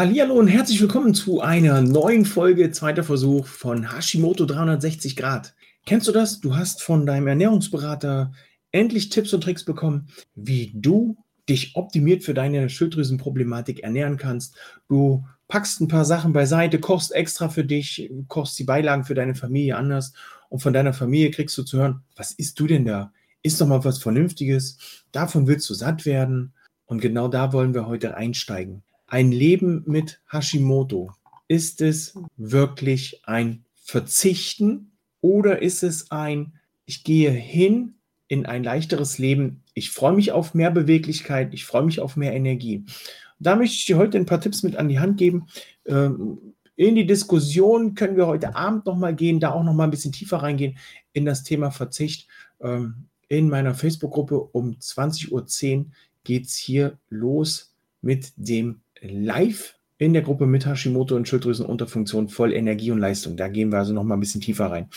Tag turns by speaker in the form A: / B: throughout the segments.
A: Hallo und herzlich willkommen zu einer neuen Folge, zweiter Versuch von Hashimoto 360 Grad. Kennst du das? Du hast von deinem Ernährungsberater endlich Tipps und Tricks bekommen, wie du dich optimiert für deine Schilddrüsenproblematik ernähren kannst. Du packst ein paar Sachen beiseite, kochst extra für dich, kochst die Beilagen für deine Familie anders und von deiner Familie kriegst du zu hören, was isst du denn da? Ist doch mal was Vernünftiges. Davon willst du satt werden. Und genau da wollen wir heute einsteigen ein Leben mit Hashimoto, ist es wirklich ein Verzichten oder ist es ein, ich gehe hin in ein leichteres Leben, ich freue mich auf mehr Beweglichkeit, ich freue mich auf mehr Energie. Da möchte ich dir heute ein paar Tipps mit an die Hand geben. Ähm, in die Diskussion können wir heute Abend nochmal gehen, da auch nochmal ein bisschen tiefer reingehen in das Thema Verzicht. Ähm, in meiner Facebook-Gruppe um 20.10 Uhr geht es hier los mit dem live in der Gruppe mit Hashimoto und Schilddrüsenunterfunktion voll Energie und Leistung. Da gehen wir also noch mal ein bisschen tiefer rein.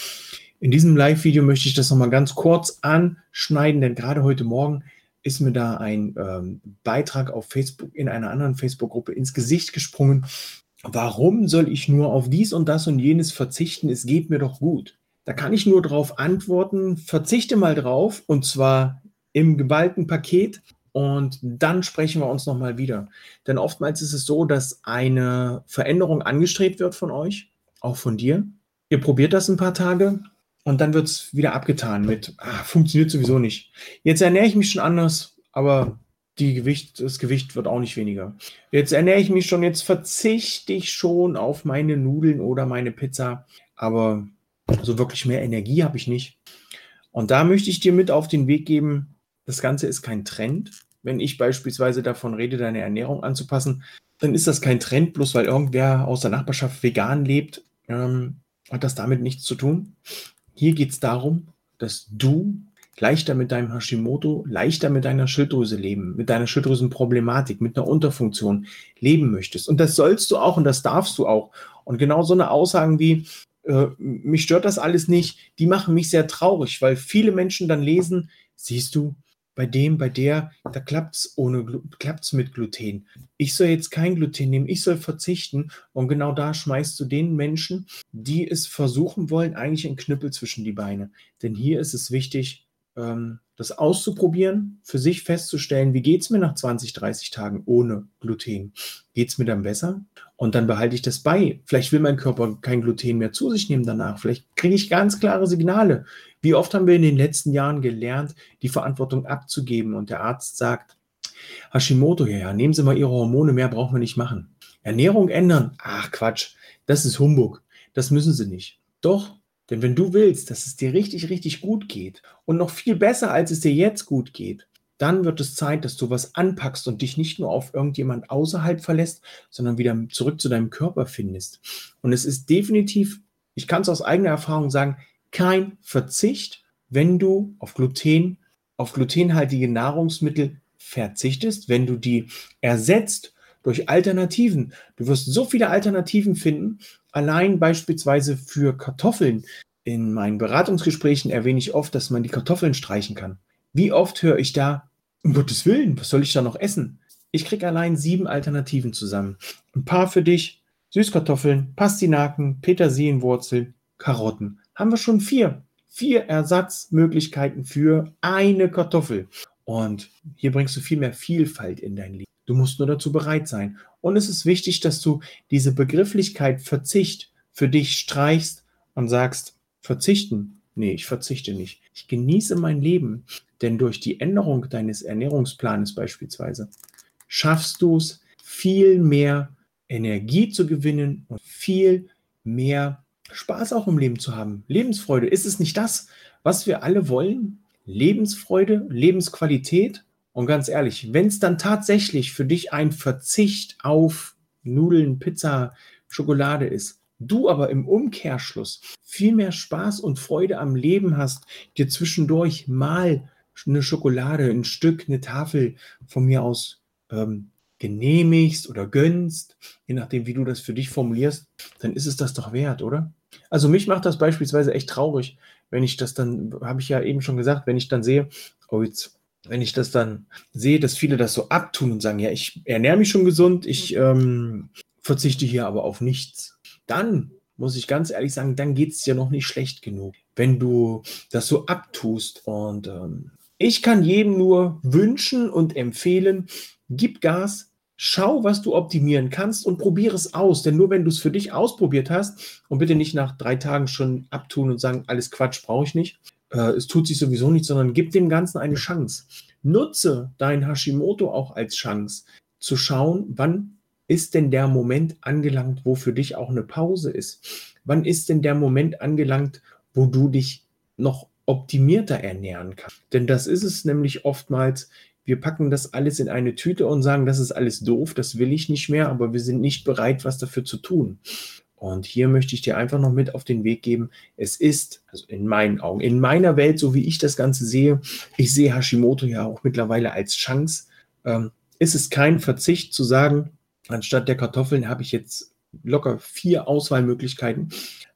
A: In diesem Live-Video möchte ich das noch mal ganz kurz anschneiden, denn gerade heute Morgen ist mir da ein ähm, Beitrag auf Facebook in einer anderen Facebook-Gruppe ins Gesicht gesprungen. Warum soll ich nur auf dies und das und jenes verzichten? Es geht mir doch gut. Da kann ich nur darauf antworten, verzichte mal drauf und zwar im geballten Paket und dann sprechen wir uns nochmal wieder. Denn oftmals ist es so, dass eine Veränderung angestrebt wird von euch, auch von dir. Ihr probiert das ein paar Tage und dann wird es wieder abgetan mit, ah, funktioniert sowieso nicht. Jetzt ernähre ich mich schon anders, aber Gewicht, das Gewicht wird auch nicht weniger. Jetzt ernähre ich mich schon, jetzt verzichte ich schon auf meine Nudeln oder meine Pizza, aber so wirklich mehr Energie habe ich nicht. Und da möchte ich dir mit auf den Weg geben, das Ganze ist kein Trend. Wenn ich beispielsweise davon rede, deine Ernährung anzupassen, dann ist das kein Trend, bloß weil irgendwer aus der Nachbarschaft vegan lebt, ähm, hat das damit nichts zu tun. Hier geht es darum, dass du leichter mit deinem Hashimoto, leichter mit deiner Schilddrüse leben, mit deiner Schilddrüsenproblematik, mit einer Unterfunktion leben möchtest. Und das sollst du auch und das darfst du auch. Und genau so eine Aussagen wie, äh, mich stört das alles nicht, die machen mich sehr traurig, weil viele Menschen dann lesen, siehst du, bei dem, bei der, da klappt es ohne, klappt's mit Gluten. Ich soll jetzt kein Gluten nehmen, ich soll verzichten. Und genau da schmeißt du den Menschen, die es versuchen wollen, eigentlich einen Knüppel zwischen die Beine. Denn hier ist es wichtig, das auszuprobieren, für sich festzustellen, wie geht es mir nach 20, 30 Tagen ohne Gluten? Geht es mir dann besser? Und dann behalte ich das bei. Vielleicht will mein Körper kein Gluten mehr zu sich nehmen danach. Vielleicht kriege ich ganz klare Signale. Wie oft haben wir in den letzten Jahren gelernt, die Verantwortung abzugeben und der Arzt sagt, Hashimoto, ja, ja, nehmen Sie mal Ihre Hormone, mehr brauchen wir nicht machen. Ernährung ändern? Ach Quatsch, das ist Humbug. Das müssen Sie nicht. Doch, denn wenn du willst, dass es dir richtig, richtig gut geht und noch viel besser, als es dir jetzt gut geht, dann wird es Zeit, dass du was anpackst und dich nicht nur auf irgendjemand außerhalb verlässt, sondern wieder zurück zu deinem Körper findest. Und es ist definitiv, ich kann es aus eigener Erfahrung sagen, kein Verzicht, wenn du auf Gluten, auf glutenhaltige Nahrungsmittel verzichtest, wenn du die ersetzt durch Alternativen. Du wirst so viele Alternativen finden, allein beispielsweise für Kartoffeln. In meinen Beratungsgesprächen erwähne ich oft, dass man die Kartoffeln streichen kann. Wie oft höre ich da, um Gottes Willen, was soll ich da noch essen? Ich kriege allein sieben Alternativen zusammen. Ein paar für dich, Süßkartoffeln, Pastinaken, Petersilienwurzeln, Karotten. Haben wir schon vier. Vier Ersatzmöglichkeiten für eine Kartoffel. Und hier bringst du viel mehr Vielfalt in dein Leben. Du musst nur dazu bereit sein. Und es ist wichtig, dass du diese Begrifflichkeit Verzicht für dich streichst und sagst, verzichten. Nee, ich verzichte nicht. Ich genieße mein Leben, denn durch die Änderung deines Ernährungsplanes beispielsweise schaffst du es, viel mehr Energie zu gewinnen und viel mehr Spaß auch im Leben zu haben. Lebensfreude. Ist es nicht das, was wir alle wollen? Lebensfreude, Lebensqualität. Und ganz ehrlich, wenn es dann tatsächlich für dich ein Verzicht auf Nudeln, Pizza, Schokolade ist, du aber im Umkehrschluss viel mehr Spaß und Freude am Leben hast, dir zwischendurch mal eine Schokolade, ein Stück, eine Tafel von mir aus ähm, genehmigst oder gönnst, je nachdem, wie du das für dich formulierst, dann ist es das doch wert, oder? Also mich macht das beispielsweise echt traurig, wenn ich das dann, habe ich ja eben schon gesagt, wenn ich dann sehe, oh jetzt, wenn ich das dann sehe, dass viele das so abtun und sagen, ja, ich ernähre mich schon gesund, ich ähm, verzichte hier aber auf nichts, dann muss ich ganz ehrlich sagen, dann geht es dir noch nicht schlecht genug, wenn du das so abtust. Und ähm, ich kann jedem nur wünschen und empfehlen, gib Gas, schau, was du optimieren kannst und probiere es aus. Denn nur wenn du es für dich ausprobiert hast und bitte nicht nach drei Tagen schon abtun und sagen, alles Quatsch brauche ich nicht, äh, es tut sich sowieso nicht, sondern gib dem Ganzen eine Chance. Nutze dein Hashimoto auch als Chance zu schauen, wann ist denn der Moment angelangt, wo für dich auch eine Pause ist? Wann ist denn der Moment angelangt, wo du dich noch optimierter ernähren kannst? Denn das ist es nämlich oftmals, wir packen das alles in eine Tüte und sagen, das ist alles doof, das will ich nicht mehr, aber wir sind nicht bereit, was dafür zu tun. Und hier möchte ich dir einfach noch mit auf den Weg geben. Es ist, also in meinen Augen, in meiner Welt, so wie ich das Ganze sehe, ich sehe Hashimoto ja auch mittlerweile als Chance. Ähm, ist es kein Verzicht zu sagen, anstatt der Kartoffeln habe ich jetzt locker vier Auswahlmöglichkeiten.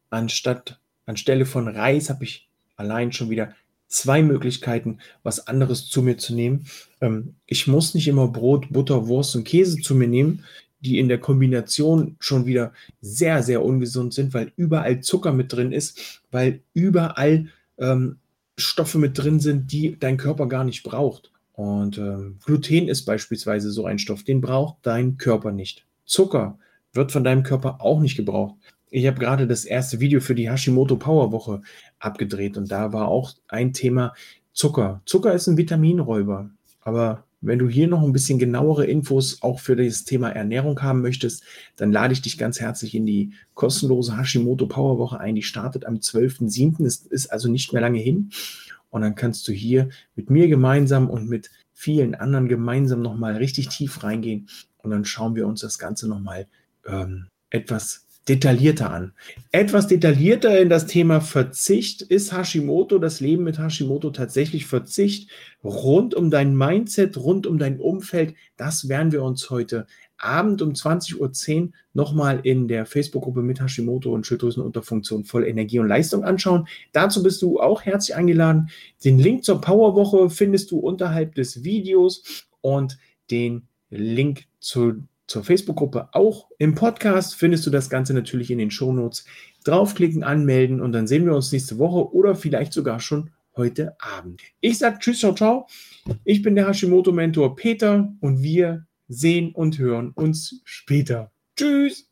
A: Anstatt, anstelle von Reis habe ich allein schon wieder zwei Möglichkeiten, was anderes zu mir zu nehmen. Ähm, ich muss nicht immer Brot, Butter, Wurst und Käse zu mir nehmen, die in der Kombination schon wieder sehr, sehr ungesund sind, weil überall Zucker mit drin ist, weil überall ähm, Stoffe mit drin sind, die dein Körper gar nicht braucht. Und ähm, Gluten ist beispielsweise so ein Stoff, den braucht dein Körper nicht. Zucker wird von deinem Körper auch nicht gebraucht. Ich habe gerade das erste Video für die Hashimoto Power Woche abgedreht und da war auch ein Thema Zucker. Zucker ist ein Vitaminräuber, aber wenn du hier noch ein bisschen genauere Infos auch für das Thema Ernährung haben möchtest, dann lade ich dich ganz herzlich in die kostenlose Hashimoto Power Woche ein. Die startet am 12.07. Es ist also nicht mehr lange hin. Und dann kannst du hier mit mir gemeinsam und mit vielen anderen gemeinsam nochmal richtig tief reingehen. Und dann schauen wir uns das Ganze nochmal ähm, etwas detaillierter an. Etwas detaillierter in das Thema Verzicht ist Hashimoto, das Leben mit Hashimoto tatsächlich Verzicht rund um dein Mindset, rund um dein Umfeld. Das werden wir uns heute Abend um 20.10 Uhr nochmal in der Facebook-Gruppe mit Hashimoto und Schilddrüsenunterfunktion voll Energie und Leistung anschauen. Dazu bist du auch herzlich eingeladen. Den Link zur Powerwoche findest du unterhalb des Videos und den Link zu zur Facebook-Gruppe auch. Im Podcast findest du das Ganze natürlich in den Shownotes. Draufklicken, anmelden und dann sehen wir uns nächste Woche oder vielleicht sogar schon heute Abend. Ich sage Tschüss, ciao, ciao. Ich bin der Hashimoto-Mentor Peter und wir sehen und hören uns später. Tschüss.